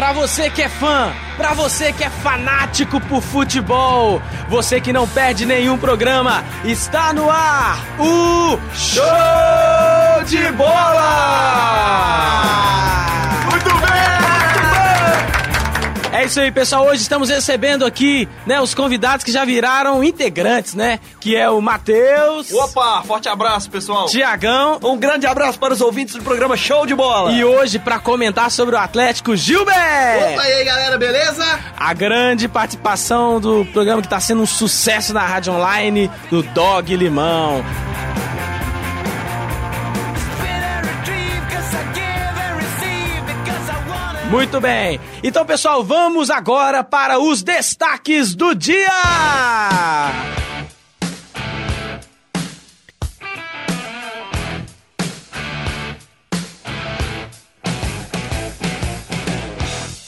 Pra você que é fã, pra você que é fanático por futebol, você que não perde nenhum programa, está no ar o Show de Bola! É isso aí, pessoal. Hoje estamos recebendo aqui, né, os convidados que já viraram integrantes, né? Que é o Matheus. Opa, forte abraço, pessoal. Tiagão. Um grande abraço para os ouvintes do programa Show de Bola. E hoje, para comentar sobre o Atlético, Gilberto. Opa, e aí, galera, beleza? A grande participação do programa que está sendo um sucesso na rádio online, do Dog Limão. Muito bem. Então, pessoal, vamos agora para os destaques do dia.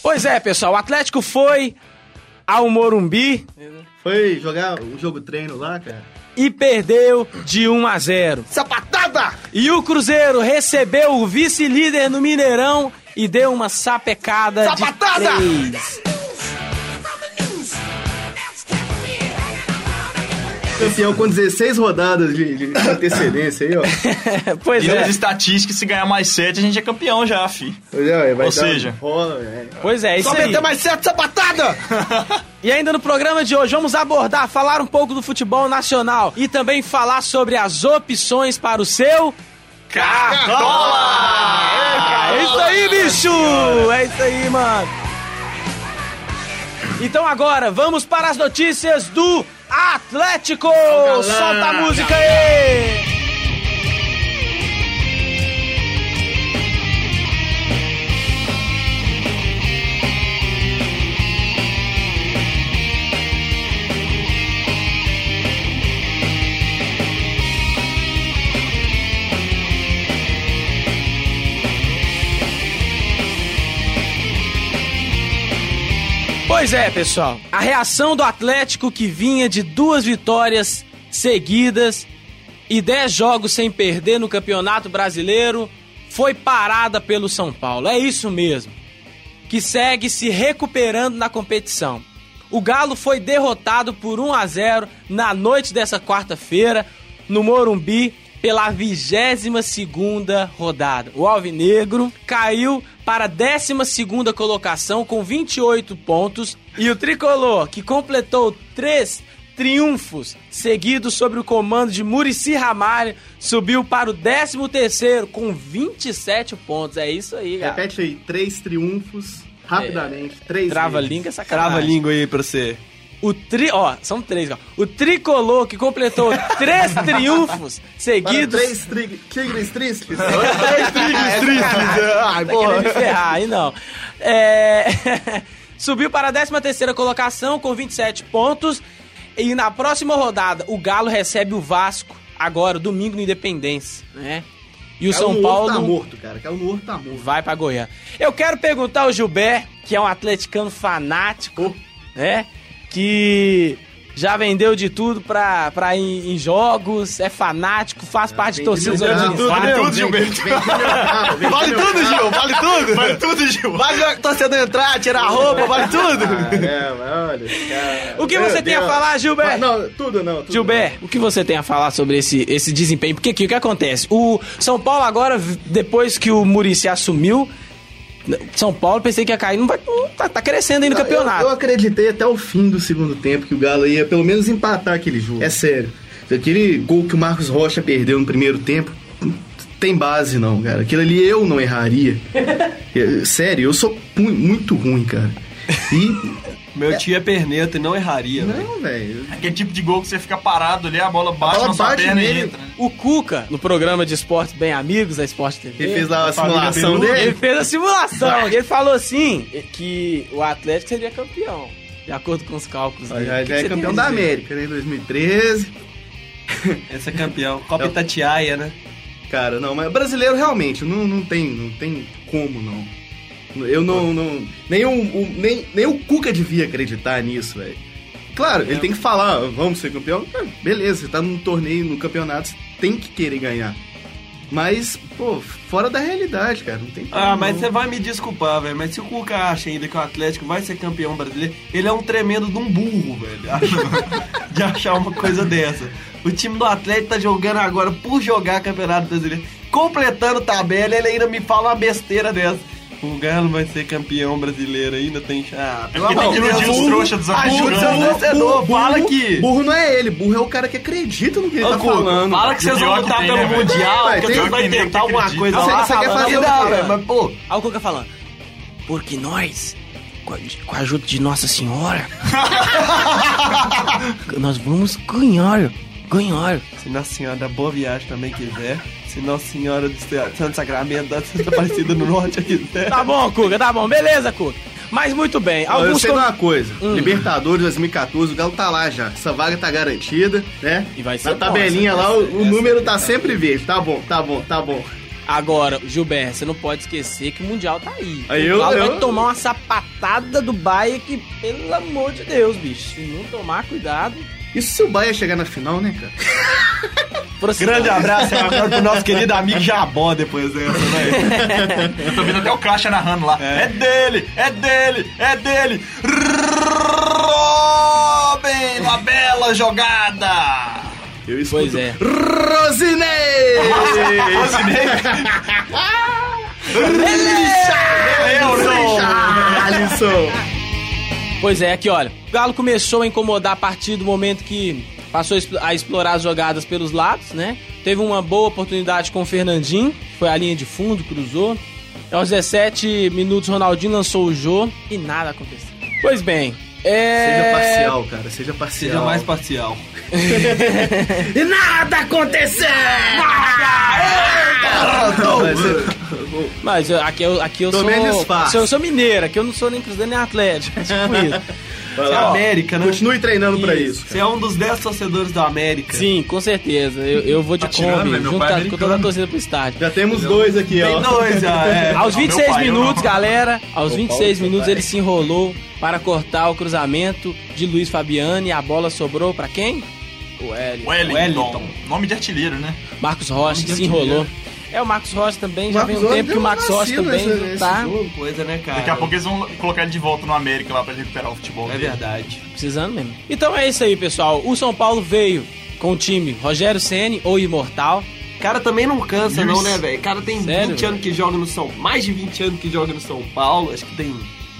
Pois é, pessoal, o Atlético foi ao Morumbi Foi jogar o jogo treino lá, cara? e perdeu de 1 a 0. Sapatada! E o Cruzeiro recebeu o vice-líder no Mineirão e deu uma sapecada Sapatada! de três. Campeão com 16 rodadas de, de antecedência aí, ó. pois E é. nas estatísticas, se ganhar mais 7, a gente é campeão já, fi. Pois é, vai Ou dar seja- rola, velho. Pois é, isso Só aí. meter mais certo, sapatada! E ainda no programa de hoje vamos abordar, falar um pouco do futebol nacional e também falar sobre as opções para o seu Cartola! É isso aí, bicho! É isso aí, mano. Então agora vamos para as notícias do Atlético! Solta a música aí! Pois é, pessoal. A reação do Atlético que vinha de duas vitórias seguidas e dez jogos sem perder no Campeonato Brasileiro foi parada pelo São Paulo. É isso mesmo. Que segue se recuperando na competição. O Galo foi derrotado por 1 a 0 na noite dessa quarta-feira no Morumbi pela 22 segunda rodada. O Alvinegro caiu para a 12 segunda colocação com 28 pontos e o Tricolor, que completou três triunfos seguidos sob o comando de Murici Ramalho, subiu para o 13 terceiro com 27 pontos. É isso aí, galera. Repete aí, três triunfos, rapidamente, três Trava a vezes. língua é sacanagem. Trava a língua aí pra você. O tri... Ó, são três, ó. O Tricolor, que completou três triunfos Para seguidos... três tri- tigres tristes. Três tristes. Ai, Tá querendo me ferrar, aí não. É... Subiu para a 13 terceira colocação com 27 pontos. E na próxima rodada, o Galo recebe o Vasco, agora, domingo no Independência, né? E o São Paulo... Tá morto, cara. Galo no tá morto. vai pra Goiânia. Eu quero perguntar ao Gilberto, que é um atleticano fanático, né? Que já vendeu de tudo pra, pra ir em jogos, é fanático, faz parte de torcidas organizadas. Vale tudo, Gilberto. Vale tudo. Gil, vale tudo. Vale tudo, Gil. Vale o torcedor entrar, tirar a roupa, vale tudo. Ah, é, mas olha, cara. O que Meu você tem a falar, Gilberto? Não, tudo não. Tudo Gilberto, o que você tem a falar sobre esse, esse desempenho? Porque aqui, o que acontece? O São Paulo agora, depois que o Murici assumiu, São Paulo, pensei que ia cair, não vai, não, tá, tá crescendo aí no não. campeonato. Eu, eu acreditei até o fim do segundo tempo que o Galo ia pelo menos empatar aquele jogo. É sério. Aquele gol que o Marcos Rocha perdeu no primeiro tempo, tem base não, cara. Aquilo ali eu não erraria. É, sério, eu sou mu- muito ruim, cara. E. Meu tio é perneta e não erraria. Não, velho. Aquele tipo de gol que você fica parado ali, a bola bate bola na sua bate perna e nele. entra. né? O Cuca, no programa de esportes Bem Amigos, da Sport TV, Ele fez lá a simulação Bilu, Ele dele. fez a simulação. ele falou assim: que o Atlético seria campeão. De acordo com os cálculos dele. Já, já é campeão da a? América, né? Em 2013. Esse é campeão. Copa Itatiaia, né? Cara, não, mas brasileiro realmente não, não tem, não tem como não. Eu não, não nem o, o- nem, nem o Cuca devia acreditar nisso, velho. Claro, ele tem que falar, vamos ser campeão. Ah, Beleza, você tá num torneio, no campeonato, você tem que querer ganhar. Mas, pô, fora da realidade, cara. Não tem como, Ah, mas não. você vai me desculpar, velho. Mas se o Cuca acha ainda que o Atlético vai ser campeão brasileiro, ele é um tremendo de um burro, velho. De achar uma coisa dessa. O time do Atlético tá jogando agora por jogar Campeonato Brasileiro. Completando tabela, ele ainda me fala uma besteira dessa. O Galo vai ser campeão brasileiro ainda, tem. Ah, É porque tem que iludir os trouxas dos Ajuda seu né? torcedor, fala que. Burro não é ele, burro é o cara que acredita no que ele Ô, tá falando. Fala que o vocês vão que lutar tem, pelo né? Mundial, Vai, que tem- vocês vão que tentar alguma coisa Você- lá. você quer fala, fazer não o dá, quê? velho, Mas, pô, Olha o Cuca falando. Porque nós, com a, com a ajuda de Nossa Senhora, nós vamos ganhar. Ganhar. Se Nossa Senhora da Boa Viagem também quiser. Se Nossa Senhora do Santo Sacramento da Santa Aparecida no Norte quiser. Tá bom, Cuca, tá bom. Beleza, Cuca. Mas muito bem. Ó, eu Alguns sei com- uma coisa, Hum. Libertadores 2014, o Galo tá lá já. Essa vaga tá garantida, né? E vai ser Na tabelinha nossa, lá, o, o número tá sempre verde. Tá bom, tá bom, tá bom. Agora, Gilberto, você não pode esquecer que o Mundial tá aí. Aí o eu- Galo eu- vai tomar uma sapatada do Bahia que, pelo amor de Deus, bicho. Se não tomar cuidado... Isso se o Bahia chegar na final, né, cara? Grande abraço agora pro nosso querido amigo Jabó depois dessa, né? Eu tô vendo até o Caixa narrando lá. É, dele, é dele, é dele. Robin, uma bela jogada. Eu escuto. Pois é. Rosinei! Alisson! Pois é, aqui olha. O Galo começou a incomodar a partir do momento que passou a expl- a explorar as jogadas pelos lados, né? Teve uma boa oportunidade com o Fernandinho, que foi a linha de fundo, cruzou. Aos 17 minutos, Ronaldinho lançou o jogo e nada aconteceu. Pois bem, é. Seja parcial, cara, seja parcial. Seja mais parcial. E nada aconteceu! Mas, aqui eu, aqui eu Tô sou. Eu sou mineiro, aqui eu não sou nem Cruzeiro nem Atlético. Tipo isso. vai Você é lá, ó. América, né? Continue treinando pra isso. Você é um dos 10 torcedores do América. Sim, com certeza. Eu, eu vou de Tá tirando, Kombi, junto é com toda a torcida pro estádio. Já temos dois aqui, ó. Tem dois já, é. Aos Ah, meu 26 pai, eu minutos, galera, aos Ô, 26 Paulo, minutos ele se enrolou para cortar o cruzamento de Luiz Fabiano e a bola sobrou pra quem? O Wellington. Wellington. Nome de artilheiro, né? Marcos Rocha que se enrolou. É, o Marcos Rocha também, já vem um tempo que o Marcos Rocha também nesse- tá jogo. Coisa, né, cara? Daqui a pouco eles vão colocar ele de volta no América lá pra ele recuperar o futebol. É dele. verdade. precisando mesmo. Então é isso aí, pessoal. O São Paulo veio com o time Rogério Ceni ou Imortal. Cara também não cansa, Luiz. não, né, velho? Cara tem Sério, 20 velho? anos que joga no São Mais de 20 anos que joga no São Paulo. Acho que tem.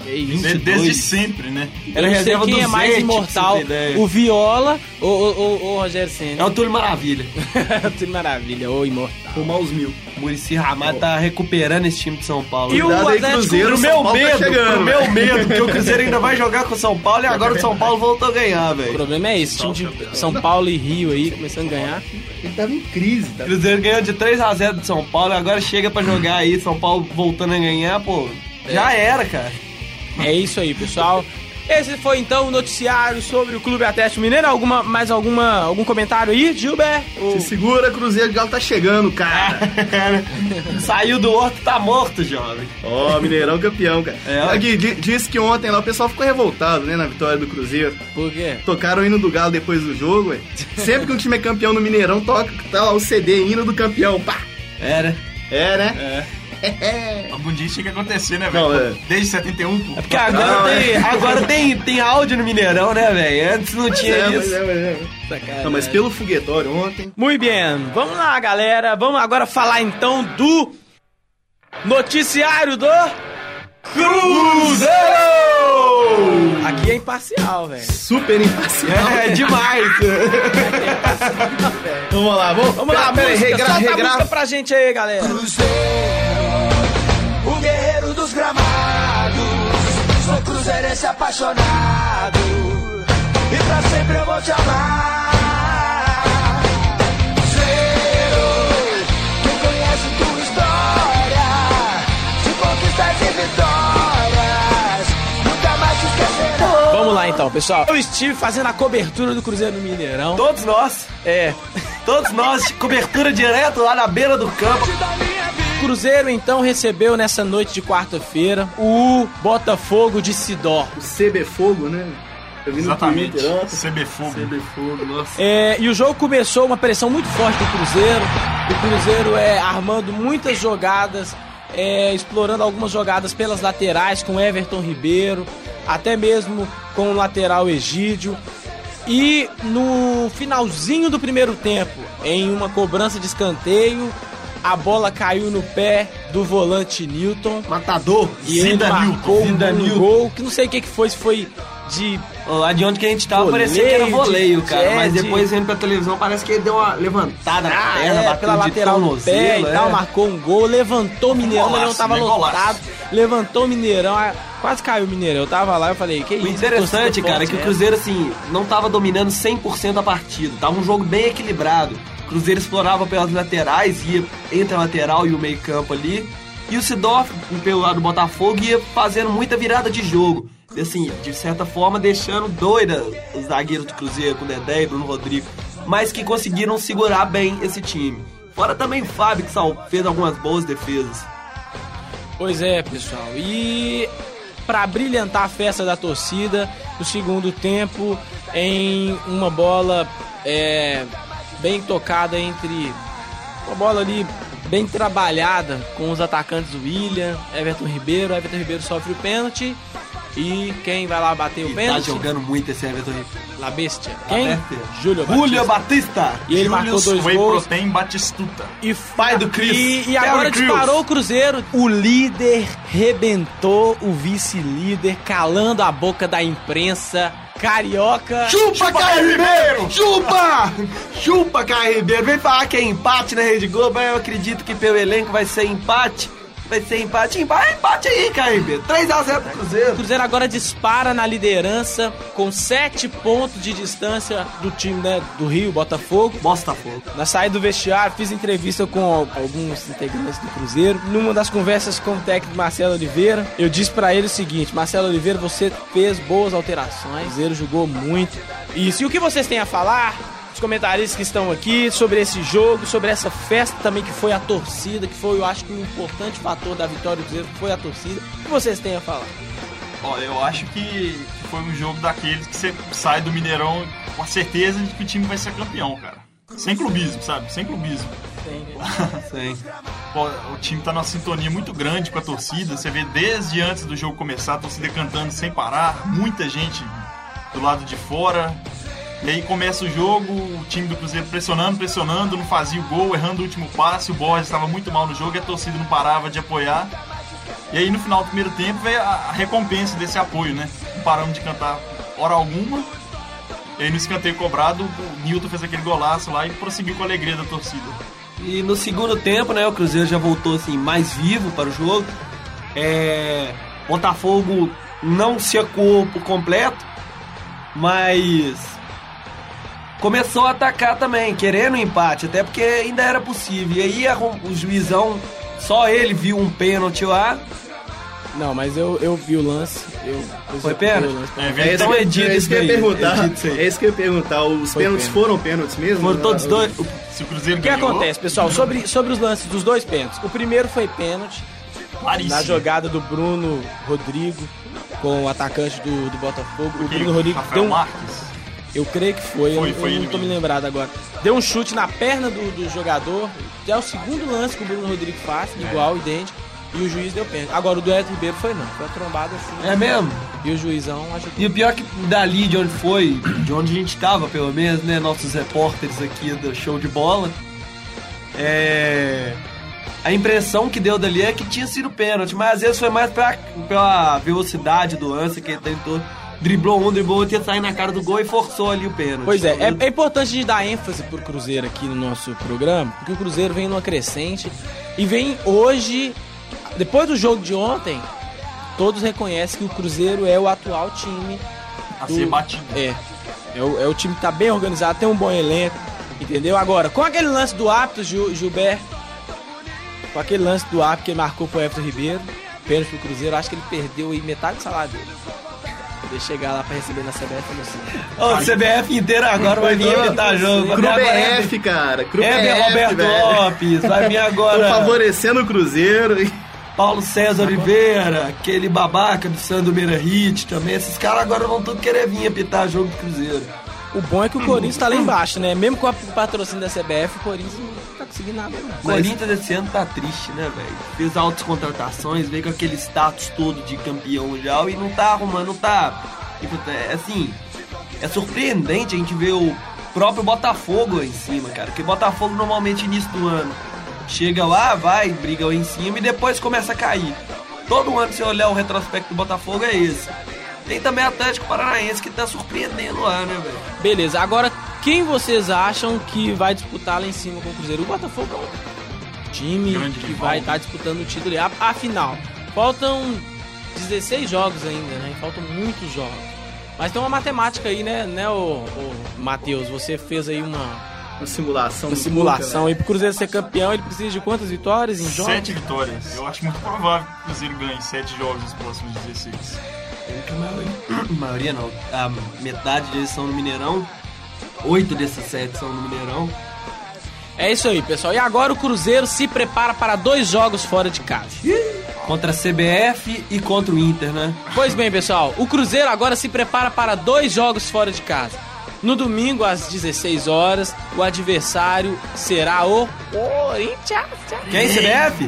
É isso. De- 22. Desde sempre, né? Eu Era não sei reserva quem do é mais Zete, imortal, o Viola ou, ou, ou, o Rogério Ceni. É o Túlio Maravilha. Tudo maravilha, ou Imortal. Fumar os mil. O Murici Ramalho tá recuperando esse time de São Paulo. E o Atlético- Cruzeiro, Pro meu tá medo, chegando, pro velho. meu medo, porque o Cruzeiro ainda vai jogar com o São Paulo e agora o São Paulo voltou a ganhar, O velho. problema é esse, time de São Paulo e Rio aí começando a ganhar. Ele tava em crise, tá? O Cruzeiro ganhou de 3x0 do São Paulo e agora chega pra jogar aí, São Paulo voltando a ganhar, pô. Já era, cara. É isso aí, pessoal. Esse foi então o noticiário sobre o Clube Atlético Mineiro. Alguma, mais alguma, algum comentário aí, Gilberto? Ou- Se segura, Cruzeiro, o Galo tá chegando, cara. Saiu do horto, tá morto, jovem. Ó, Mineirão campeão, cara. É. Aqui, di- disse que ontem lá o pessoal ficou revoltado, né, na vitória do Cruzeiro. Por quê? Tocaram o hino do Galo depois do jogo, ué. Sempre que um time é campeão no Mineirão, toca tá lá o CD hino do campeão, pá. Era. É, né? Algum dia isso tinha que acontecer, né, velho? é. Desde 71, pô. Porque agora, Não, tem, agora tem, tem áudio no Mineirão, né, velho? Antes não tinha É, mas isso. é, mas é. Sacanagem. Não, mas pelo foguetório ontem. Muito bem, vamos lá, galera. Vamos agora falar então do noticiário do Cruzeiro! Aqui é imparcial, velho. Super imparcial. É, demais. Vamos lá, vamos, Vamos lá, pera aí, música. regra, regra- música pra gente aí, galera. O cruzeirense apaixonado, e pra sempre eu vou te amar. Quem conhece tua história, de conquistas e vitórias, nunca mais te esquecerão. Vamos lá então, pessoal. Eu estive fazendo a cobertura do Cruzeiro no Mineirão. Todos nós. É. Todos nós, cobertura direto lá na beira do campo. O Cruzeiro então recebeu nessa noite de quarta-feira o Botafogo de Sidó. O CB Fogo, né? Eu vi no Exatamente. Twitter. CB Fogo. CB Fogo, nossa. É, e o jogo começou uma pressão muito forte do Cruzeiro. O Cruzeiro é armando muitas jogadas, é, explorando algumas jogadas pelas laterais com Everton Ribeiro, até mesmo com o lateral Egídio. E no finalzinho do primeiro tempo, em uma cobrança de escanteio, a bola caiu no pé do volante Newton. Matador. E ele marcou Newton, um, Newton. gol, que não sei o que, que foi, se foi de Lá de onde que a gente tava Voleio, parecia que era voleio, de- cara. é, mas de- depois vendo pra televisão parece que ele deu uma levantada na Ah, perna, é, bateu pela de lateral tornozelo, pé e é. tal, marcou um gol, levantou o Mineirão, mas não Golaço, tava né? Golaço. lotado, levantou o Mineirão, ah, quase caiu o Mineirão, eu tava lá, eu falei, que isso, O interessante, cara, é que o Cruzeiro, assim, não tava dominando 100% a partida. Tava um jogo bem equilibrado. Cruzeiro explorava pelas laterais, ia entre a lateral e o meio campo ali. E o Sidorf, pelo lado do Botafogo, ia fazendo muita virada de jogo. Assim, de certa forma, deixando doida os zagueiros do Cruzeiro, com o Dedé e Bruno Rodrigo. Mas que conseguiram segurar bem esse time. Fora também o Fábio, que fez algumas boas defesas. Pois é, pessoal. E para brilhantar a festa da torcida, no segundo tempo, em uma bola é, bem tocada entre. Uma bola ali bem trabalhada com os atacantes William, Everton Ribeiro. Everton Ribeiro sofre o pênalti. E quem vai lá bater o E tá pênalti? jogando muito esse Everton Ribeiro. La Bestia. Quem? Bestia. Júlio Julio Batista. Batista! E ele marcou Julius dois Whey gols. Protein Batistuta. E Pai do Chris. E, e agora Crews. disparou o Cruzeiro. O líder rebentou o vice-líder, calando a boca da imprensa carioca. Chupa, Caio Ribeiro! Chupa! Chupa, Caio Ribeiro! Vem falar que é empate na Rede Globo, eu acredito que pelo elenco vai ser empate. Vai ser empate, empate, empate aí, Caio Ribeiro. 3x0 pro O Cruzeiro. Cruzeiro agora dispara na liderança com sete pontos de distância do time né, do Rio, Botafogo. Botafogo. Na saída do vestiário, fiz entrevista com al- alguns integrantes do Cruzeiro. Numa das conversas com o técnico Marcelo Oliveira, eu disse pra ele o seguinte: Marcelo Oliveira, você fez boas alterações, o Cruzeiro jogou muito. Isso. E o que vocês têm a falar? Os comentaristas que estão aqui sobre esse jogo, sobre essa festa também que foi a torcida, que foi, eu acho que um importante fator da vitória do Cruzeiro foi a torcida. O que vocês têm a falar? Ó, eu acho que, que foi um jogo daqueles que você sai do Mineirão com a certeza de que o time vai ser campeão, cara. Sem clubismo, sabe? Sem clubismo. Sim. Pô, o time tá numa sintonia muito grande com a torcida. Você vê desde antes do jogo começar, a torcida cantando sem parar, muita gente do lado de fora. E aí começa o jogo, o time do Cruzeiro pressionando, pressionando, não fazia o gol, errando o último passe, o Borges estava muito mal no jogo e a torcida não parava de apoiar. E aí no final do primeiro tempo veio a recompensa desse apoio, né? Não paramos de cantar hora alguma. E aí no escanteio cobrado, o Newton fez aquele golaço lá e prosseguiu com a alegria da torcida. E no segundo tempo, né, o Cruzeiro já voltou assim mais vivo para o jogo. É, Botafogo não se acuou por completo, mas começou a atacar também, querendo o empate, até porque ainda era possível. E aí a- o juizão, só ele viu um pênalti lá. Não, mas eu, eu vi o lance. Eu, eu Foi vi pênalti? o lance. É, É Então edita é isso que eu ia daí, perguntar. É isso que eu ia perguntar. Os Foi pênaltis pênalti. foram pênaltis mesmo? Foram todos dois. Se o Cruzeiro O que ganhou, acontece, pessoal? Sobre, sobre os lances dos dois pênaltis. O primeiro foi pênalti claríssimo. na jogada do Bruno Rodrigo com o atacante do, do Botafogo. O Quem? Bruno Rodrigo Rafael deu um, Marques. Eu creio que foi, Foi, eu, foi eu não tô me mesmo. lembrado agora. Deu um chute na perna do, do jogador. É o segundo lance que o Bruno Rodrigo faz, igual, idêntico. E o juiz deu pênalti. Agora o do Edson Ribeiro foi não. Foi uma trombada assim. É mesmo? E o juizão ajudou. E o pior é que dali de onde foi, de onde a gente tava, pelo menos, né? Nossos repórteres aqui do show de bola. É. A impressão que deu dali é que tinha sido pênalti, mas às vezes foi mais pra, pela velocidade do lance que ele tentou. Driblou um, driblou outro, ia sair na cara do gol e forçou ali o pênalti. Pois é, é, é importante a gente dar ênfase pro Cruzeiro aqui no nosso programa, porque o Cruzeiro vem numa crescente e vem hoje, depois do jogo de ontem, todos reconhecem que o Cruzeiro é o atual time A do- ser batido. É. É o, é o time que tá bem organizado, tem um bom elenco, entendeu? Agora, com aquele lance do árbitro, Gil, Gilberto, com aquele lance do árbitro que marcou pro Everton Ribeiro, pênalti pro Cruzeiro, acho que ele perdeu aí metade do salário dele. Poder chegar lá pra receber na CBF, eu não sei. Ô, o CBF inteiro agora vai vir evitar jogo. Vai vir agora CRUBF, cara. CRUBF, Heber Roberto velho. Lopes, vai vir Tô agora favorecendo o Cruzeiro. Paulo César Oliveira, aquele babaca do Sandro Meira Hit também. Esses caras agora vão tudo querer vir apitar jogo do Cruzeiro. O bom é que o Corinthians tá lá embaixo, né? Mesmo com o patrocínio da CBF, o Corinthians não tá conseguindo nada, não. O Corinthians esse ano tá triste, né, velho? Fez altas contratações, veio com aquele status todo de campeão mundial e não tá arrumando, não tá. Tipo, É assim, é surpreendente a gente ver o próprio Botafogo lá em cima, cara. Porque Botafogo normalmente início do ano chega lá, vai, briga lá em cima e depois começa a cair. Todo ano, se olhar o retrospecto do Botafogo, é esse. Tem também Atlético Paranaense que tá surpreendendo lá, né, velho? Beleza, agora quem vocês acham que vai disputar lá em cima com o Cruzeiro? O Botafogo é um time Grande que vai estar disputando o título. A- Afinal, faltam 16 jogos ainda, né? Faltam muitos jogos. Mas tem uma matemática aí, né, né, o, o Matheus? Você fez aí uma, Uma simulação. uma simulação Cuca, aí pro Cruzeiro ser campeão. Ele precisa de quantas vitórias em jogos? Sete vitórias. Eu acho muito provável que o Cruzeiro ganhe sete jogos nos próximos 16. A maioria, maioria não. A metade deles são no Mineirão. Oito desses sete são no Mineirão. É isso aí, pessoal. E agora o Cruzeiro se prepara para dois jogos fora de casa. Contra a CBF e contra o Inter, né? Pois bem, pessoal, o Cruzeiro agora se prepara para dois jogos fora de casa. No domingo, às 16 horas, o adversário será o Corinthians. Quem, CBF?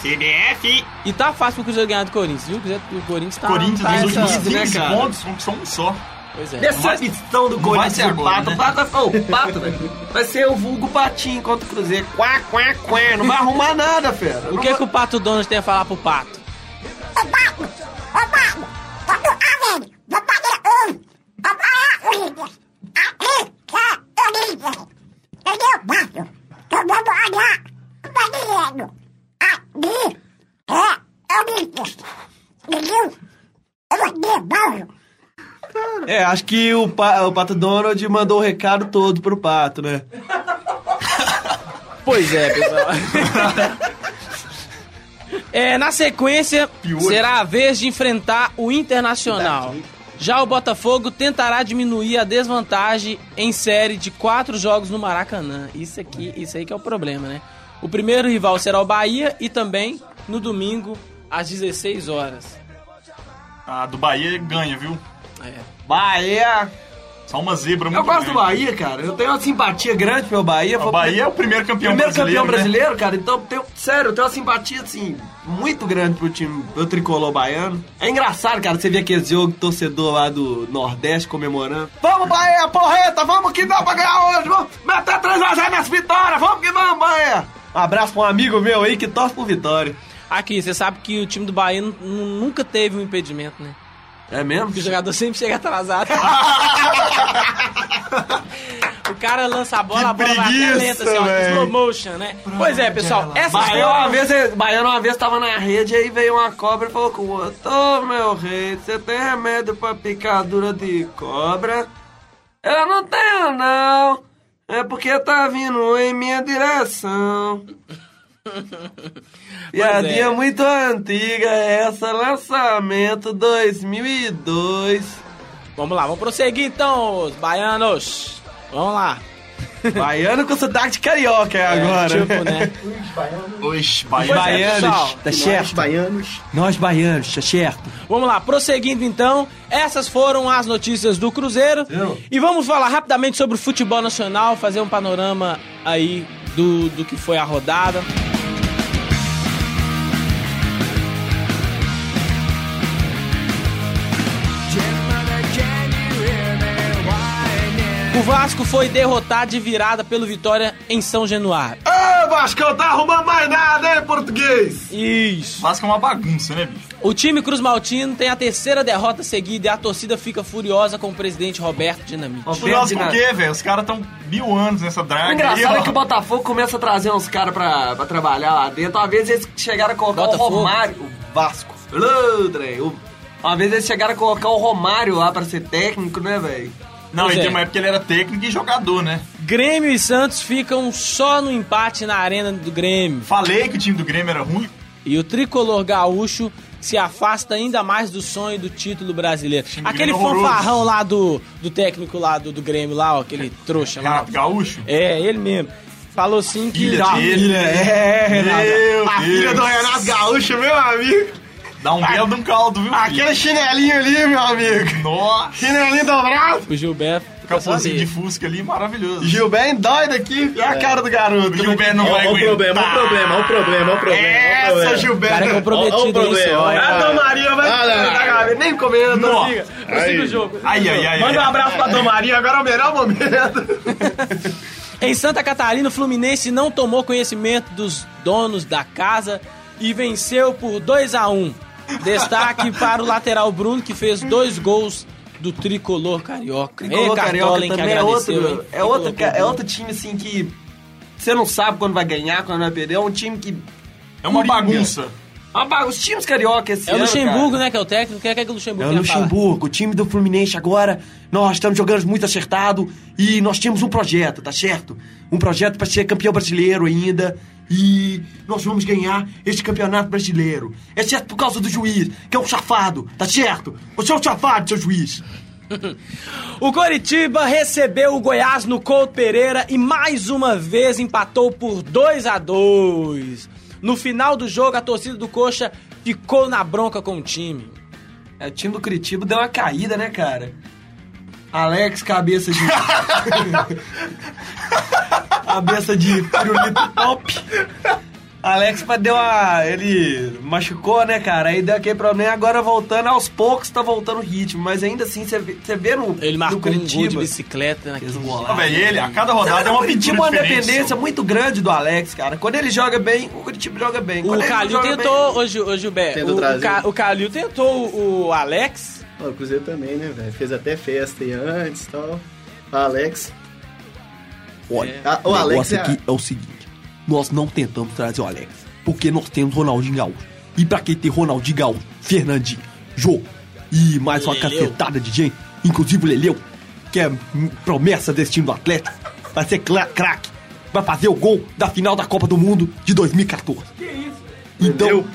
CDF! E tá fácil pro Cruzeiro ganhar do Corinthians, viu? O O Corinthians tá. Corinthians tá nos últimos essa- né, 15 cara? pontos conquistou um só. Pois é. Decepção do vai Corinthians agora, Pato. né? O Pato, vai- ô, o Pato, velho. Vai ser o vulgo patinho contra o Cruzeiro. Quá, quá, quá. Não vai arrumar nada, fera. O que, que o Pato Donald tem a falar pro Pato? É, acho que o, pa, o Pato Donald mandou o recado todo pro Pato, né? Pois é, pessoal. É, na sequência, Pior. será a vez de enfrentar o Internacional. Já o Botafogo tentará diminuir a desvantagem em série de quatro jogos no Maracanã. Isso aqui, isso aí que é o problema, né? O primeiro rival será o Bahia e também no domingo às 16 horas. A do Bahia ganha, viu? É. Bahia. Só uma zebra muito Eu gosto do grande. Bahia, cara. Eu tenho uma simpatia grande pelo Bahia. O Bahia é o primeiro campeão primeiro brasileiro, campeão né? brasileiro, cara. Então, tenho, sério, eu tenho uma simpatia, assim, muito grande pro time, pro tricolor baiano. É engraçado, cara, você ver aquele jogo torcedor lá do Nordeste comemorando. Vamos, Bahia, porreta, vamos que dá pra ganhar hoje, vamos meter 3x0 nessa vitória, vamos que vamos, Bahia. Um abraço pra um amigo meu aí que torce por vitória. Aqui, você sabe que o time do Bahia nu- nunca teve um impedimento, né? É mesmo? Porque o jogador sempre chega atrasado. o cara lança a bola, Que a bola vai até preguiça, lenta, assim, ó, slow motion, né? Pois é, pessoal, essas Baiano uma, vez, Baiano uma vez tava na rede, aí veio uma cobra e falou com o outro, Ô meu rei, você tem remédio pra picadura de cobra? Eu não tenho não, é porque tá vindo em minha direção. Piadinha é. muito antiga essa, lançamento 2002. Vamos lá, vamos prosseguir então, os baianos. Vamos lá. Baiano com sotaque de carioca é agora. Tipo, né? Oxe, Pois Bahia. é, pessoal. tá Nós, certo? baianos. Nós baianos, tá certo? Vamos lá, prosseguindo então. Essas foram as notícias do Cruzeiro. Eu. E vamos falar rapidamente sobre o futebol nacional, fazer um panorama aí do, do que foi a rodada. O Vasco foi derrotado de virada pelo Vitória em São Januário. Ô, Vascão, tá arrumando mais nada, hein, português? Isso. Vasco é uma bagunça, né, bicho? O time Cruz Maltino tem a terceira derrota seguida e a torcida fica furiosa com o presidente Roberto Dinamite. Furioso por quê, velho? Os caras estão mil anos nessa O draga. engraçado aí, é que o Botafogo começa a trazer uns caras pra, pra trabalhar lá dentro. Uma vez eles chegaram a colocar Botafogo? o Romário, o Vasco. Ô, Dre, o- Uma vez eles chegaram a colocar o Romário lá pra ser técnico, né, velho? Não, Pois e é. tem uma época que ele era técnico e jogador, né? Grêmio e Santos ficam só no empate na arena do Grêmio. Falei que o time do Grêmio era ruim. E o tricolor gaúcho se afasta ainda mais do sonho do título brasileiro. Time Aquele Grêmio horroroso. fanfarrão lá do, do técnico lá do, do Grêmio lá, ó, aquele trouxa lá. Renato Gaúcho. É, ele mesmo. Falou assim que. Filha dele. é, A filha do Renato Gaúcho, meu amigo. Dá um belo de um caldo, viu? filho? Aquele chinelinho ali, meu amigo. Nossa. Chinelinho dobrado. O Gilberto Capozinho de Fusca ali, maravilhoso. Gil bem doido aqui, e a cara do garoto. Gilberto não vai aguentar. problema, olha o problema, olha o problema, olha o problema. olha o Essa, problema. O cara é Gilberto. comprometido Olha o problema, olha. A Dom Maria vai Ah, nem comenta. Não. siga. Prossiga o jogo. Ai, ai, ai. Manda um ai. abraço pra Dom Maria, agora é o melhor momento. Em Santa Catarina, o Fluminense não tomou conhecimento dos donos da casa e venceu por 2 a 1 Destaque para o lateral Bruno, que fez dois gols do tricolor carioca. Tricolor Ei, Carioca Cartola, também é outro, hein? é, outro, é outro time assim que você não sabe quando vai ganhar, quando vai perder. É um time que. É uma Coringa. bagunça. Ah, Os times carioca esse É o ano. Luxemburgo, cara. né, que é o técnico. O que é que o Luxemburgo É o falar? Luxemburgo, o time do Fluminense agora, nós estamos jogando muito acertado e nós temos um projeto, tá certo? Um projeto para ser campeão brasileiro ainda e nós vamos ganhar este campeonato brasileiro. Exceto por causa do juiz, que é um chafado, tá certo? Você é um chafado, seu juiz. O Coritiba recebeu o Goiás no Couto Pereira e mais uma vez empatou por 2 a 2 No final do jogo, a torcida do Coxa ficou na bronca com o time. É, o time do Curitiba deu uma caída, né, cara? Alex, cabeça de. cabeça de pirulito top. Alex deu uma. Ele machucou, né, cara? Aí deu aquele problema. Agora voltando, aos poucos tá voltando o ritmo. Mas ainda assim, você vê, você vê no, Ele marcou no um gol de bicicleta naquele um. Ah, velho, ele, a cada rodada é uma O pintura é uma dependência muito grande do Alex, cara. Quando ele joga bem, o Curitiba joga bem. O Quando não Calil tentou, bem- hoje, hoje o Bé, o, o. Ca- o Calil tentou o Alex. O Cruzeiro também, né, velho? Fez até festa aí antes e tal. O Alex. Olha, Ah, o o Alex negócio é a- aqui é o seguinte: nós não tentamos trazer o Alex, porque nós temos Ronaldinho Gaúcho. E pra quem tem Ronaldinho Gaúcho, Fernandinho, Jô e mais uma Leleu. cacetada de gente, inclusive o Leleu, que é promessa desse time do Atlético, vai ser craque, vai fazer o gol da final da Copa do Mundo de 2014. Que isso? Então, Leleu?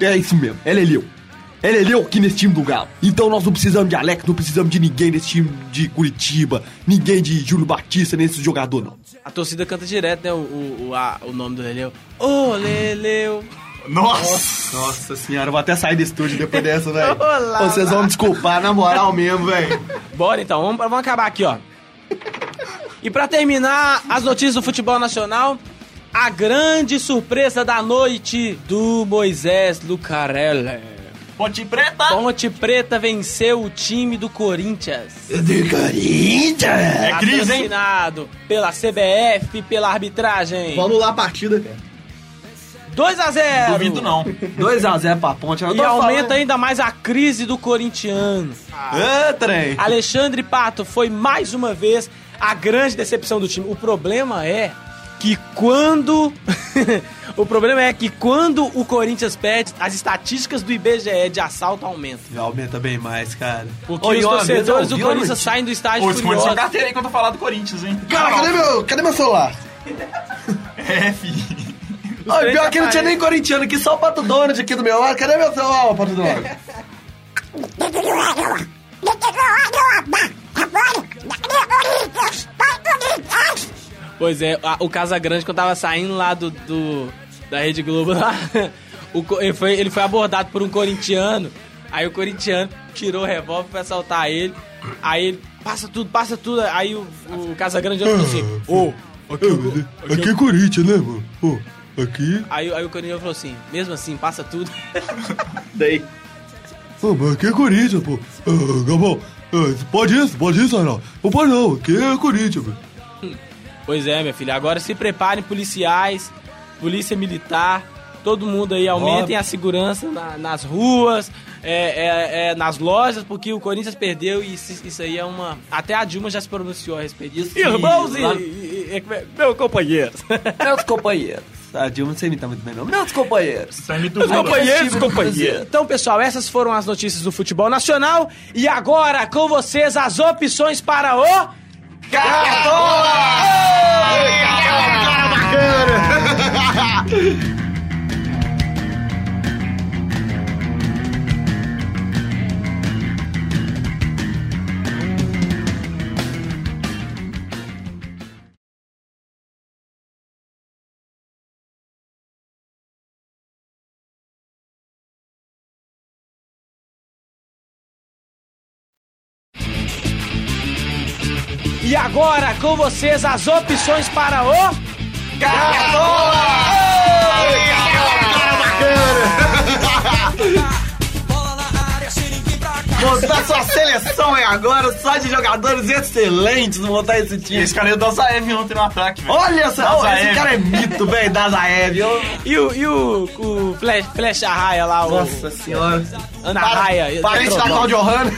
é isso mesmo, é Leleu. É Leleu aqui nesse time do Galo. Então nós não precisamos de Alex, não precisamos de ninguém nesse time de Curitiba, ninguém de Júlio Batista nesse jogador, não. A torcida canta direto, né, o, o, o, a- o nome do Leleu. Ô, Leleu. Nossa! Nossa senhora, eu vou até sair do estúdio depois dessa, velho. Vocês vão me desculpar, na moral mesmo, velho. Bora então, vamos, vamos acabar aqui, ó. E pra terminar as notícias do futebol nacional, a grande surpresa da noite do Moisés Lucarelli. Ponte Preta! Ponte Preta venceu o time do Corinthians. De Corinthians! É crise, hein? Pela CBF, pela arbitragem. Vamos lá a partida, cara. 2 a 0 Duvido não. 2x0 pra ponte. eu E aumenta falando. ainda mais a crise do corintiano. Ah, trem. Alexandre Pato foi mais uma vez a grande decepção do time. O problema é que quando. o problema é que quando o Corinthians perde, as estatísticas do IBGE de assalto aumentam. Já aumenta bem mais, cara. Porque Ô, os e torcedores do Corinthians saem do estádio sua furiosos. carteira aí quando eu falar do Corinthians, hein? Cara, cadê meu, cadê meu celular? É, fi. Ô, pior que não tinha nem corintiano aqui, só o Pato Donald aqui do meu lado. Cadê meu celular, ô, Pato Donald? Pois é, a- o Casagrande, quando tava saindo lá do, do- da Rede Globo lá, o ele, foi, ele foi abordado por um corintiano. Aí o corintiano tirou o revólver pra assaltar ele. Aí ele, passa tudo, passa tudo. Aí o, o Casagrande falou assim: Ô, aqui, Aqui é Corinthians, né, mano? Pô, aqui... Aí, aí o corintiano falou assim: mesmo assim, passa tudo. Daí. Pô, mas aqui é Corinthians, pô. Ah, Gabão, ah, pode isso, pode isso, não. Não pode não, aqui é Corinthians, velho. Pois é, minha filha. Agora se preparem, policiais, polícia militar, todo mundo aí, aumentem a segurança na- nas ruas, é, é, é, nas lojas, porque o Corinthians perdeu e isso, isso aí é uma. Até a Dilma já se pronunciou a respeito disso. Irmãos e, lá- e- e- e- meu companheiro. Meus companheiros. A Dilma não sei imitar muito bem, não. Meus companheiros. Me Meus companheiros, companheiros. Então, pessoal, essas foram as notícias do futebol nacional. E agora, com vocês, as opções para o. Cartola! Cartola! Cartola! Cartola! Cartola! Agora com vocês as opções para o Montar sua seleção é agora, só de jogadores excelentes montar esse time. esse cara é o Dazaev ontem no ataque, velho. Olha só, Dazaev. esse cara é mito, velho, da Zaev. Eu- e o, e o, o Flash, Flecha Raia lá, o Nossa senhora. Ana Raia. Parente da Zé. Claudio Hanna.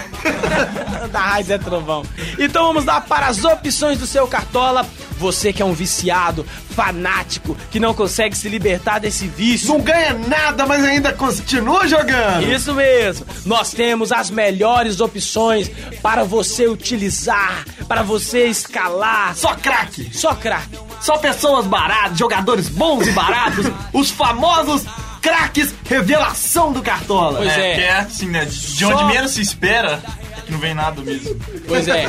da Raiz é Trovão. Então vamos lá para as opções do seu Cartola. Você que é um viciado, fanático, que não consegue se libertar desse vício. Não ganha nada, mas ainda continua jogando. Isso mesmo. Nós temos as melhores opções para você utilizar, para você escalar. Só craque. Só craque. Só pessoas baratas, jogadores bons e baratos. os famosos craques revelação do Cartola. Pois é. Que é assim, né? De onde Só- menos se espera, é que não vem nada mesmo. Pois é.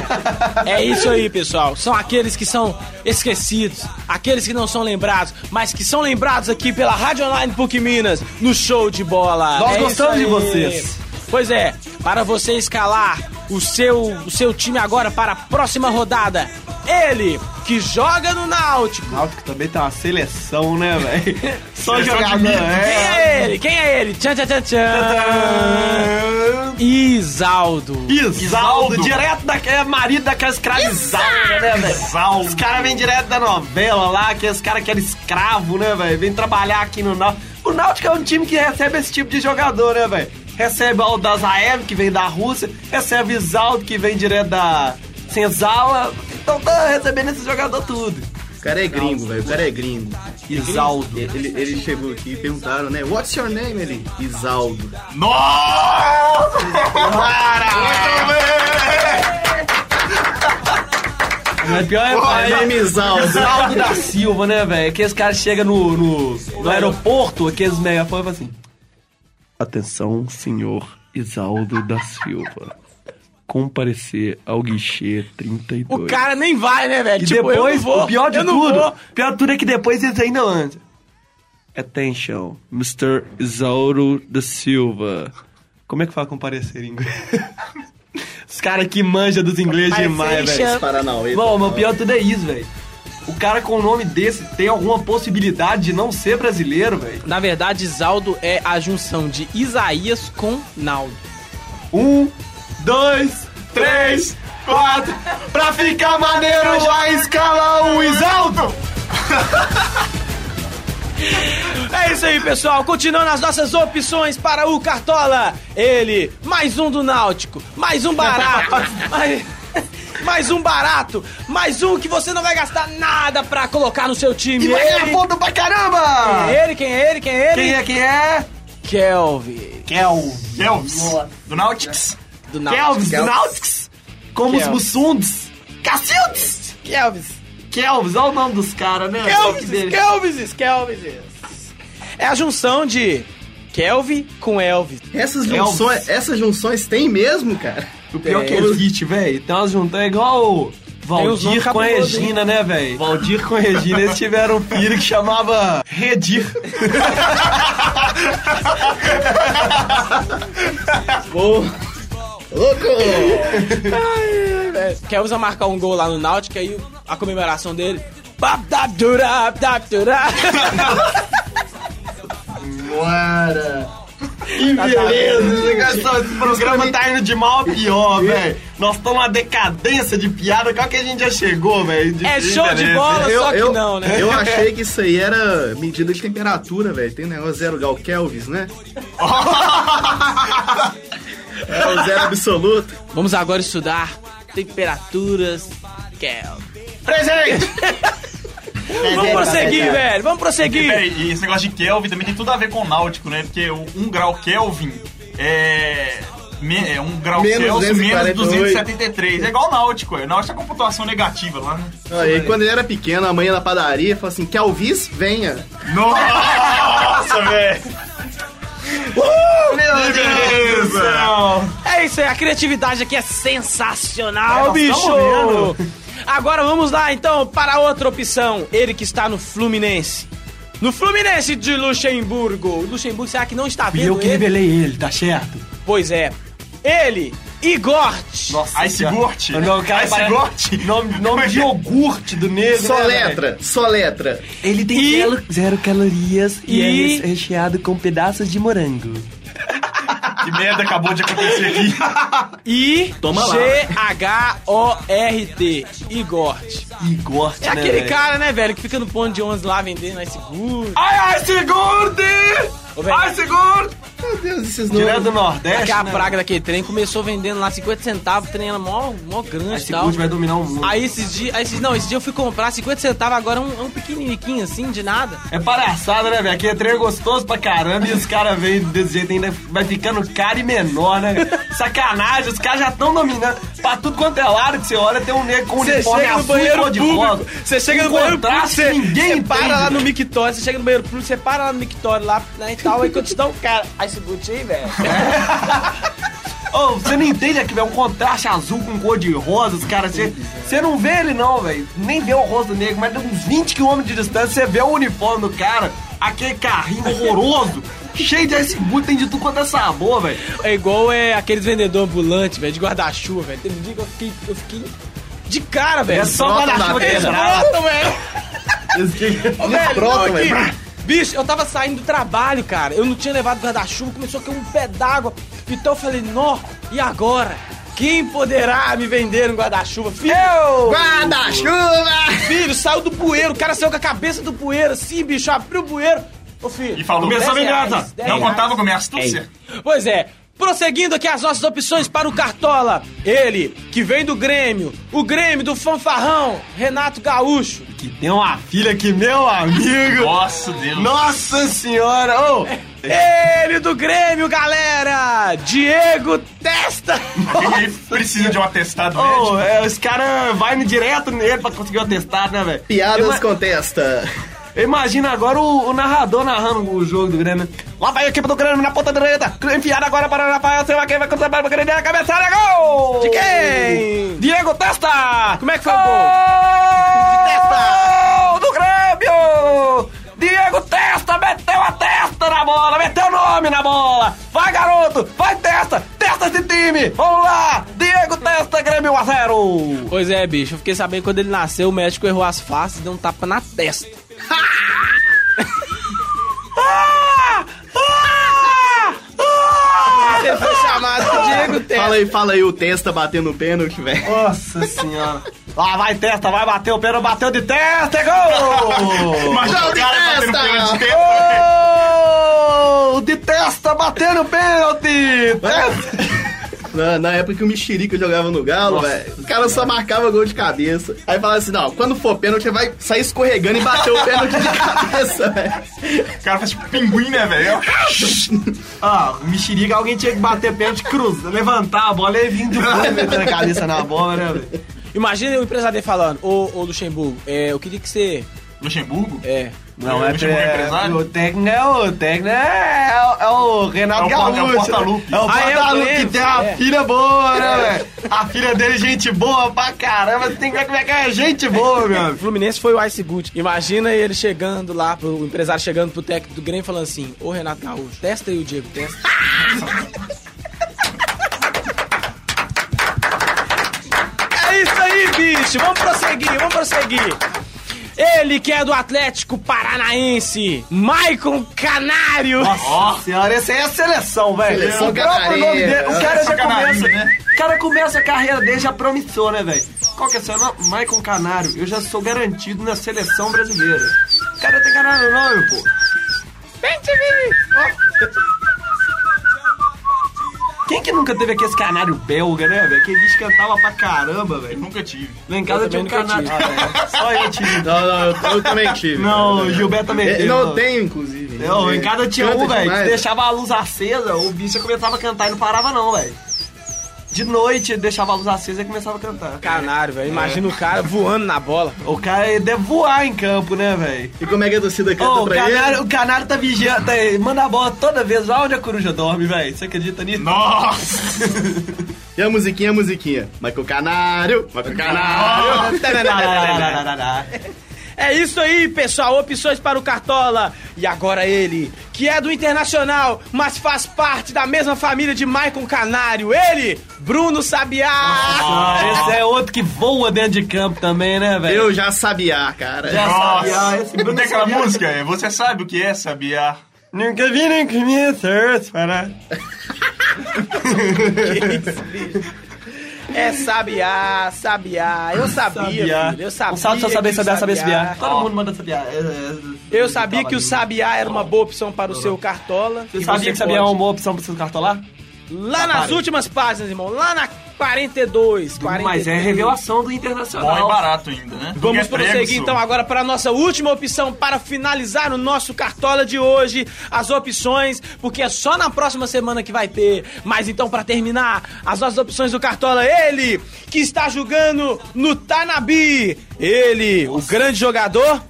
É isso aí, pessoal. São aqueles que são esquecidos, aqueles que não são lembrados, mas que são lembrados aqui pela Rádio Online PUC Minas, no show de bola. Nós É gostamos de vocês. Pois é, para você escalar o seu, o seu time agora para a próxima rodada, ele que joga no Náutico. O Náutico também tem uma seleção, né, velho? Só jogador, é. é ele? Quem é ele? Tchan, tchan, tchan, tchan. Isaldo. Isaldo, Isaldo. direto daquele marido daquela escravizada, né, velho? Isaldo. Os caras vêm direto da novela lá, que os caras que eram escravo, né, velho? Vem trabalhar aqui no Náutico. O Náutico é um time que recebe esse tipo de jogador, né, velho? Recebe o Dazaev, que vem da Rússia, recebe Isaldo, que vem direto da Senzala. Então tá recebendo esse jogador tudo. O cara é gringo, velho. O cara é gringo. Isaldo. Ele, ele chegou aqui e perguntaram, né? What's your name? Ele, Isaldo. Nossa! Mas pior é, is Isaldo. Isaldo da Silva, né, velho? Aqueles caras chegam no, no, no aeroporto, aqueles megafones e falam assim: Atenção, senhor Isaldo da Silva. Comparecer ao guichê 32. O cara nem vai, né, velho? E Tipo, eu depois, não vou, o pior de tudo, pior de tudo é que depois eles ainda andam. Attention, Mr. Isaldo da Silva. Como é que fala comparecer em inglês? Os caras que manjam dos ingleses demais, velho. Paranauê. Bom, mas o pior de tudo é isso, velho. O cara com o nome desse tem alguma possibilidade de não ser brasileiro, velho? Na verdade, Isaldo é a junção de Isaías com Naldo. Um, dois, três, quatro. Pra ficar maneiro, vai escalar o Isaldo! É isso aí, pessoal. Continuando as nossas opções para o Cartola. Ele, mais um do Náutico, mais um barato, mais, mais um barato, mais um que você não vai gastar nada pra colocar no seu time. E vai ganhar Ele, ponto pra caramba! quem é ele, quem é ele, quem é ele? Quem é, quem é? Kelvin, Kel. Kelvis, do Nautics. do. Kelvis, do Nautics. Como os Kelvis. Mussundes. Cacildes. Kelvis. Kelvis, olha o nome dos caras, né? Kelvis, Dele. Kelvis, Kelvis. É a junção de Kelvin com Elvis. Essas junções, essas junções tem mesmo, cara? O pior que existe, velho. Tem umas juntas é igual Valdir com a Regina, né, velho? Valdir com a Regina, eles tiveram um filho que chamava Redir. Louco! Kelvis vai marcar um gol lá no Náutico, aí a comemoração dele. Dap, durap. Bora! Que beleza! Esse, esse programa tá indo de mal a pior, velho. Nós estamos numa decadência de piada. Qual que a gente já chegou, velho? É show de bola, só que não, né? Eu achei que isso aí era medida de temperatura, velho. Tem um negócio zero grau Kelvin, né? é o zero absoluto. Vamos agora estudar temperaturas Kelvin. Presente! Vamos prosseguir, velho. Vamos prosseguir. Peraí, e esse negócio de Kelvin também tem tudo a ver com o Náutico, né? Porque o 1 grau Kelvin é. me- É 1 grau Menos Celsius menos 248. 273. É igual o Náutico, é. O Náutico tá com pontuação negativa lá, né? Aí quando ele era pequeno, a mãe ia na padaria falou assim: Kelvis, venha. Nossa, velho! Meu Deus do céu! É isso aí, a criatividade aqui é sensacional, É, bicho! Agora vamos lá então para outra opção. Ele que está no Fluminense. No Fluminense de Luxemburgo. Luxemburgo, será que não está E vendo eu que ele? revelei ele, tá certo? Pois é. Ele Igort. Nossa Ice senhora. Gurt. Não, cara Ice parece- Gurt. Nome, nome de iogurte do negro. Só né, letra, só letra. velho? Ele tem E- zero, zero calorias e, E- é re- recheado com pedaços de morango. Que merda acabou de acontecer aqui. I Toma lá. G H O R T. Igort. Igor, É aquele cara, né, velho, que fica no ponto de ônibus lá vendendo Ice Gurt. Ai, ai, segurde! Ô, velho. Ai, segurde! Meu Deus, esses Direto nomes. do Nordeste, Aquela né? praga daquele trem começou vendendo lá 50 centavos, o trem era mó, mó grande Ai, e tal. vai dominar o mundo. Aí esses dias, aí esses, não, esses dias eu fui comprar 50 centavos, agora é um, é um pequenininho assim, de nada. É palhaçada, né, velho? Aquele trem é gostoso pra caramba e os caras vêm desse jeito ainda vai ficando caro e menor, né? Sacanagem, os caras já estão dominando. Pra tudo quanto é lado que você olha, tem um negro com Você uniforme chega no azul banheiro de rosa. você chega Um no banheiro público, ninguém você para lá no mictório, você chega no banheiro público, você para lá no mictório lá, né, e tal, aí quando te dá um cara, aí esse boot aí, velho. Ô, você não entende aqui, velho? Um contraste azul com cor de rosa, os caras. Você, você não vê ele, não, velho. Nem vê o rosto negro, mas de uns 20 km de distância, você vê o uniforme do cara, aquele carrinho horroroso, cheio de ice boot, tem de tudo quanto é sabor, velho. É igual é, aqueles vendedores ambulantes, velho, de guarda-chuva, velho. Teve um dia que eu fiquei, eu fiquei de cara, velho. É só guarda-chuva na Eles brotam, velho. Ô, velho, velho. Bicho, eu tava saindo do trabalho, cara. Eu não tinha levado guarda-chuva, começou a cair um pé d'água. Então eu falei, nó, e agora? Quem poderá me vender um guarda-chuva? Filho, Guarda-chuva! filho, saiu do bueiro, o cara saiu com a cabeça do bueiro, assim, bicho, abriu o bueiro. Ô, filho. E falou, Começou a 10 vingança. reais, 10 Não contava com minhas tudo certo. Pois é, prosseguindo aqui as nossas opções para o Cartola. Ele, que vem do Grêmio, o Grêmio do fanfarrão, Renato Gaúcho. Que tem uma filha que, meu amigo. Nossa, Deus. Nossa senhora! Ô! Ele do Grêmio, galera! Diego Testa! Ele precisa de um atestado Ô, médico. é, os caras vão direto nele pra conseguir o atestado, né, velho? Piadas Ima- com testa. Imagina agora o, o narrador narrando o jogo do Grêmio. Lá vai a equipe do Grêmio na ponta direita. Enfiada agora para o Rafael Silva. Quem vai contra o Grêmio? A cabeçada, gol! De quem? Diego Testa! Como é que foi o gol? Gol do Grêmio! Diego Testa meteu a testa na bola, meteu o nome na bola. Vai, garoto! Vai, Testa! Testa esse time! Vamos lá! Diego Testa, Grêmio 1 a 0 Pois é, bicho, eu fiquei sabendo que quando ele nasceu, o médico errou as faces e deu um tapa na testa. Ah! Ah! Ah! Ele foi chamado Diego Testa. Fala aí, fala aí, o testa batendo o pênalti, velho. Nossa senhora! Lá vai Testa, vai bater o pênalti, bateu de testa, é gol! Mas Não, o de cara batendo testa! pênalti de testa. Gol! De testa, batendo pênalti! Testa. Na, na época que o Mexerica jogava no Galo, velho, o cara só marcava gol de cabeça. Aí falava assim: não, quando for pênalti, vai sair escorregando e bater o pênalti de cabeça, velho. O cara faz tipo pinguim, né, velho? Ah, o mexerica, alguém tinha que bater pênalti, cruz, levantar a bola e vir de boa metendo a cabeça na bola, né, velho? Imagina o empresário dele falando, ô, ô Luxemburgo, é, eu queria que você. Luxemburgo? É. Não, é Luxemburgo é empresário? O técnico é o técnico é, é, o- é o Renato É o Gaúcho. é o Portalupe. É o Ah, é Portalupe que tem uma é. filha boa, né, velho? A filha dele, gente boa pra caramba. Você tem que ver como é que é gente boa, meu O amigo. Fluminense foi o Ice Good. Imagina ele chegando lá, pro o empresário chegando pro técnico do Grêmio falando assim: Ô Renato Gaúcho, testa aí o Diego, testa. é isso aí, bicho. Vamos prosseguir, vamos prosseguir. Ele que é do Atlético Paranaense, Maicon Canário. Ó, Senhora, essa aí é a seleção, velho. Seleção o próprio canarinha. nome dele, o cara já começa, né? o cara começa a carreira dele já promissor, né, velho? Qual que é seu nome? Maicon Canário. Eu já sou garantido na seleção brasileira. O cara tem canário no nome, pô. Vem, Quem que nunca teve aquele canário belga, né, velho? Aquele bicho cantava pra caramba, eu velho. nunca tive. Lá em casa Eu tinha um canário. Ah. Só eu tive. Não, não, eu, eu também tive. Não, o Gilberto também É, teve. Não tenho, inclusive. Eu, em casa tinha Canta um, velho, que deixava a luz acesa, o bicho começava a cantar e não parava não, velho. De noite ele deixava a luz acesa e começava a cantar. Canário, velho. Imagina o cara voando na bola. O cara deve voar em campo, né, velho? E como é que a torcida canta Ô, o, pra canário, ele? o canário tá vigiando, tá, manda a bola toda vez lá onde a coruja dorme, velho. Você acredita nisso? Nossa! E a musiquinha, a musiquinha. Michael Canário, Michael Canário. É isso aí, pessoal. Opções para o Cartola. E agora ele, que que é do Internacional, mas faz parte da mesma família de Maicon Canário. Ele, Bruno Sabiá. Ah, esse é outro que voa dentro de campo também, né, velho? Eu já sabia, cara. Já sabia, Nossa, esse não Bruno tem aquela Sabiá. música? Você sabe o que é sabiá? Nunca vi nem conhecer, para. É Sabiá, Sabiá. Eu sabia, filho. Eu sabia. Um salve pra saber, o saber, saber, sabiá. Todo mundo manda sabiá. É, é, Eu sabia que o Sabiá era uma boa opção para o seu cartola. Você sabia que sabiá é uma boa opção pra você cartolar? Lá nas Rapaz. últimas páginas, irmão. Lá na 42, 43. Mas é revelação do Bom e Internacional. barato ainda, né? Vamos é prosseguir então agora para a nossa última opção para finalizar o nosso Cartola de hoje. As opções, porque é só na próxima semana que vai ter. Mas então, para terminar, as nossas opções do Cartola, ele que está jogando no Tanabi. Ele, o grande jogador,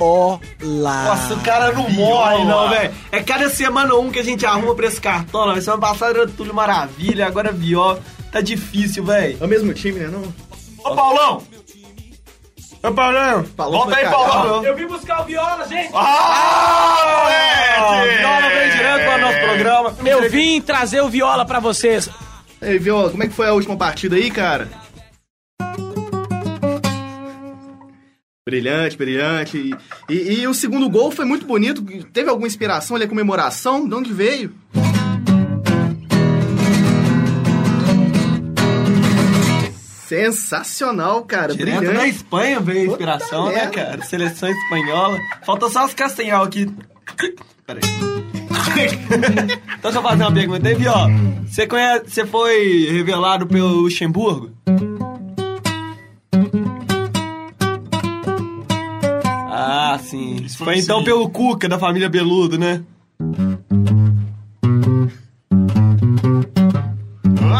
Viola. Nossa, o cara não morre, não, velho. É cada semana um que a gente arruma pra esse cartola. velho. Semana passada era tudo maravilha, agora viola. Tá difícil, velho. É o mesmo time, né? Não? Ô, Paulão! Ô, Paulão. Falou Volta aí. Paulão! Eu vim buscar o Viola, gente. Ah, moleque! Viola vem direto para o nosso programa. Eu vim trazer o Viola para vocês. Ei, Viola, como é que foi a última partida aí, cara? Brilhante, brilhante. E, e- e o segundo gol foi muito bonito. Teve alguma inspiração ali, a comemoração? De onde veio? Sensacional, cara. Direto da brilhante. Espanha veio a inspiração, Puta né, merda. cara? Seleção espanhola. Falta só os castanhal aqui. Peraí. então deixa eu fazer uma pergunta aí, ó. Você conhece. Você foi revelado pelo Luxemburgo? Sim. Isso foi então pelo Cuca da família Beludo, né?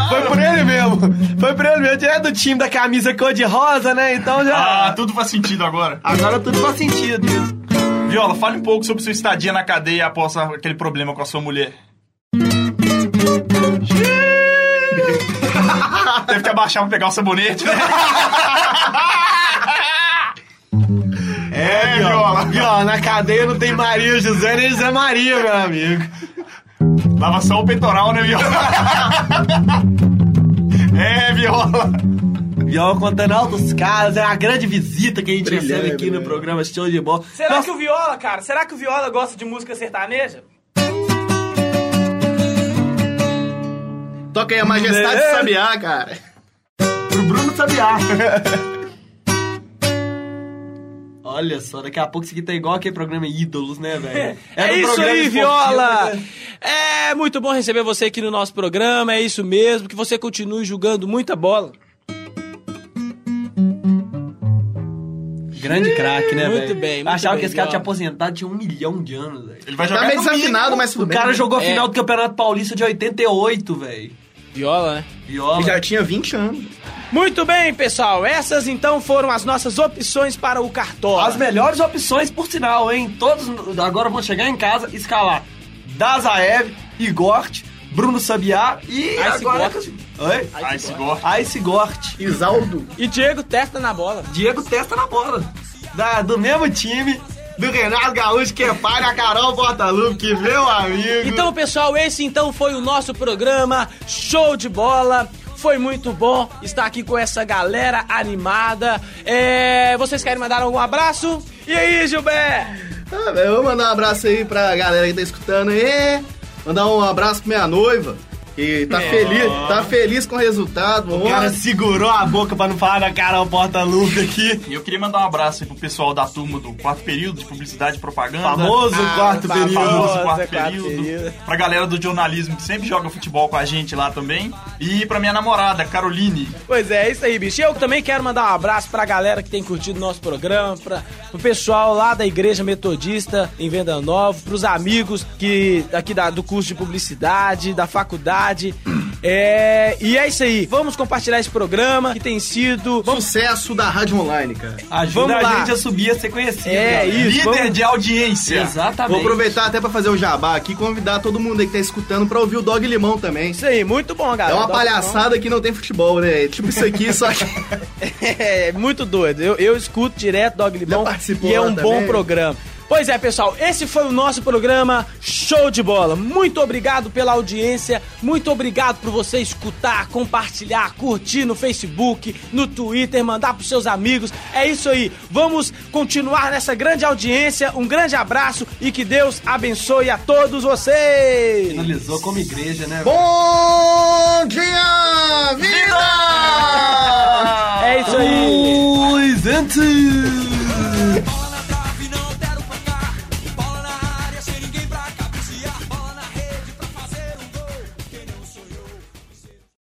Foi por ele mesmo. Foi por ele mesmo. É do time da camisa cor-de-rosa, né? Então já. Ah, tudo faz sentido agora. Agora tudo faz sentido isso. Viola, fale um pouco sobre sua estadia na cadeia após aquele problema com a sua mulher. Teve que abaixar pra pegar o sabonete, né? É, Viola. E ó, na cadeia não tem Maria José nem José Maria, meu amigo. Lava só o peitoral, né, Viola? É, Viola. Viola contando altos caras, é uma grande visita que a gente Brilhante, recebe aqui no brilhante. programa Show de Bola. Será Nossa, que o Viola, cara, será que o Viola gosta de música sertaneja? Toca aí a majestade É. do Sabiá, cara. pro Bruno Sabiá. Olha só, daqui a pouco isso aqui tá igual aquele programa Ídolos, né, velho? É, no isso programa aí, Viola! né? É muito bom receber você aqui no nosso programa, é isso mesmo, que você continue jogando muita bola. Grande craque, né, velho? Muito bem, muito Achava bem, que esse cara tinha aposentado, tinha um milhão de anos, velho. Ele vai Tá jogar meio comigo. desafinado, mas tudo O bem. cara jogou a É. final do Campeonato Paulista de 88, velho. Viola, né? Viola. Ele já tinha 20 anos. Muito bem, pessoal, essas então foram as nossas opções para o Cartola. As melhores opções, por sinal, hein? Todos agora vão chegar em casa e escalar Dazaev, Igort, Bruno Sabiá e agora... Gort. Oi? Ice Gore. Ice Gort. Isaldo. E Diego testa na bola. Diego testa na bola. Da, do mesmo time do Renato Gaúcho, que é pai da Carol Portalupe, que meu amigo. Então, pessoal, esse então foi o nosso programa Show de Bola. Foi muito bom estar aqui com essa galera animada. É, vocês querem mandar algum abraço? E aí, Gilberto? Ah, velho, eu vou mandar um abraço aí pra galera que tá escutando aí. Mandar um abraço pra minha noiva. Que tá feliz, tá feliz com o resultado. o cara segurou a boca pra não falar da Carol Portalupe aqui. E eu queria mandar um abraço aí pro pessoal da turma do quarto período de publicidade e propaganda. Famoso quarto fa- período. famoso quarto quarto período. período. Pra galera do jornalismo que sempre joga futebol com a gente lá também. E pra minha namorada, Caroline. Pois é, é isso aí, bicho. Eu também quero mandar um abraço pra galera que tem curtido o nosso programa, pra, pro pessoal lá da Igreja Metodista em Venda Nova, pros amigos que aqui da- do curso de publicidade, da faculdade. É, e é isso aí. Vamos compartilhar esse programa que tem sido. Vamos, Sucesso da rádio online, cara. Ajuda Vamos a lá. gente a subir, a ser conhecido. É, galera. isso. Líder vamos- de audiência. Exatamente. Vou aproveitar até pra fazer o jabá aqui e convidar todo mundo aí que tá escutando pra ouvir o Dog Limão também. isso aí, muito bom, É galera. uma Dá palhaçada que não tem futebol, né? É Tipo isso aqui, só que. É muito doido. Eu, eu escuto direto Dog Limão Já participou e é um bom também? programa. Pois é, pessoal, esse foi o nosso programa Show de Bola. Muito obrigado pela audiência, muito obrigado por você escutar, compartilhar, curtir no Facebook, no Twitter, mandar pros seus amigos. É isso aí. Vamos continuar nessa grande audiência. Um grande abraço e que Deus abençoe a todos vocês. Finalizou como igreja, né? Bom dia, vida! É isso aí. Pois antes.